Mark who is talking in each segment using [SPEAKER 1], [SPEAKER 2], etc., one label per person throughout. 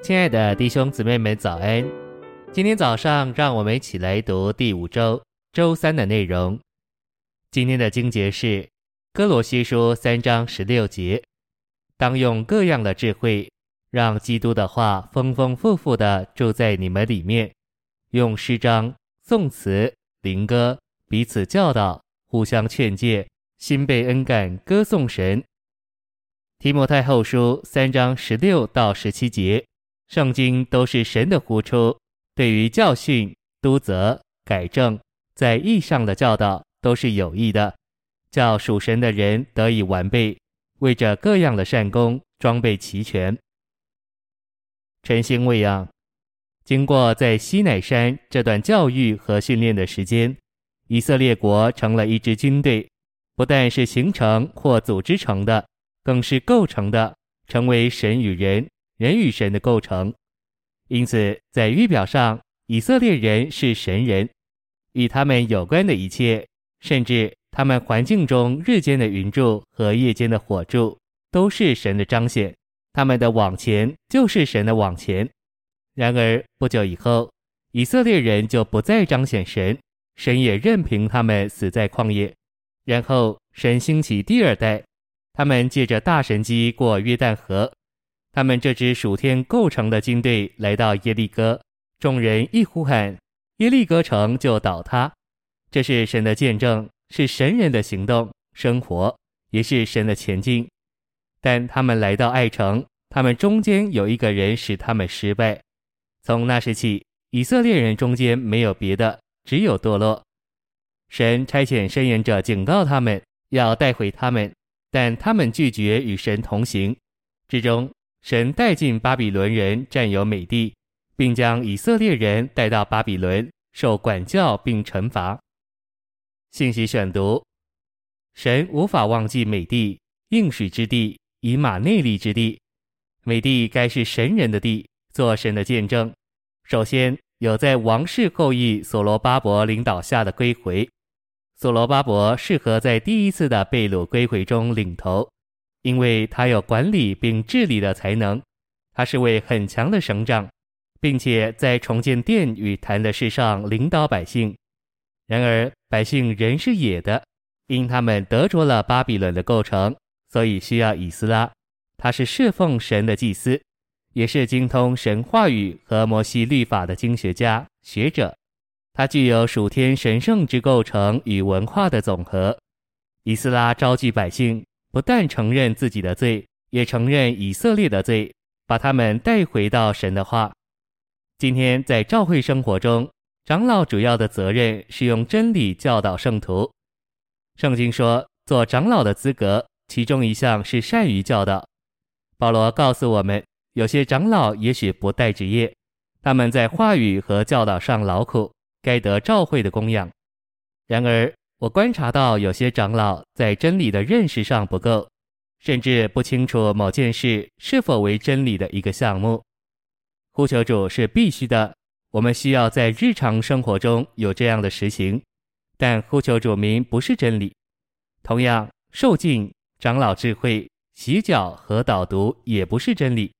[SPEAKER 1] 亲爱的弟兄姊妹们，早安！今天早上，让我们一起来读第五周周三的内容。今天的经节是《哥罗西书》三章十六节，当用各样的智慧，让基督的话丰丰富富的住在你们里面，用诗章、颂词、灵歌彼此教导，互相劝诫，心被恩感，歌颂神。提摩太后书三章十六到十七节。圣经都是神的呼出，对于教训、督责、改正，在义上的教导都是有益的，叫属神的人得以完备，为着各样的善功装备齐全。晨星喂养，经过在西乃山这段教育和训练的时间，以色列国成了一支军队，不但是形成或组织成的，更是构成的，成为神与人。人与神的构成，因此在预表上，以色列人是神人，与他们有关的一切，甚至他们环境中日间的云柱和夜间的火柱，都是神的彰显。他们的往前就是神的往前。然而不久以后，以色列人就不再彰显神，神也任凭他们死在旷野。然后神兴起第二代，他们借着大神机过约旦河。他们这支属天构成的军队来到耶利哥，众人一呼喊，耶利哥城就倒塌。这是神的见证，是神人的行动、生活，也是神的前进。但他们来到爱城，他们中间有一个人使他们失败。从那时起，以色列人中间没有别的，只有堕落。神差遣申言者警告他们，要带回他们，但他们拒绝与神同行。至终。神带进巴比伦人占有美地，并将以色列人带到巴比伦受管教并惩罚。信息选读：神无法忘记美地、应许之地、以马内利之地。美地该是神人的地，做神的见证。首先有在王室后裔所罗巴伯领导下的归回，所罗巴伯适合在第一次的被掳归回中领头。因为他有管理并治理的才能，他是位很强的省长，并且在重建殿与坛的事上领导百姓。然而百姓仍是野的，因他们得着了巴比伦的构成，所以需要以斯拉。他是侍奉神的祭司，也是精通神话语和摩西律法的经学家学者。他具有属天神圣之构成与文化的总和。以斯拉召集百姓。不但承认自己的罪，也承认以色列的罪，把他们带回到神的话。今天在教会生活中，长老主要的责任是用真理教导圣徒。圣经说，做长老的资格，其中一项是善于教导。保罗告诉我们，有些长老也许不带职业，他们在话语和教导上劳苦，该得教会的供养。然而，我观察到有些长老在真理的认识上不够，甚至不清楚某件事是否为真理的一个项目。呼求主是必须的，我们需要在日常生活中有这样的实行。但呼求主名不是真理。同样，受尽、长老智慧、洗脚和导读也不是真理。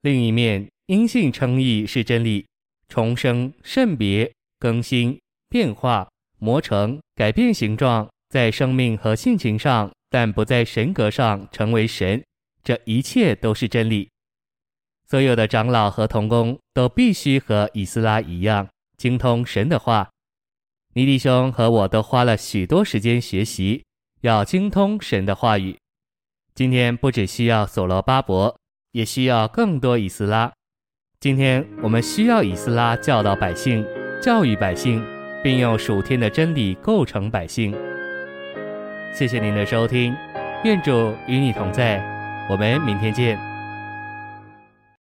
[SPEAKER 1] 另一面，因信称义是真理，重生、圣别、更新、变化。磨成、改变形状，在生命和性情上，但不在神格上成为神，这一切都是真理。所有的长老和童工都必须和以斯拉一样精通神的话。尼弟兄和我都花了许多时间学习，要精通神的话语。今天不只需要所罗巴伯，也需要更多以斯拉。今天我们需要以斯拉教导百姓，教育百姓。并用数天的真理构成百姓。谢谢您的收听，愿主与你同在，我们明天见。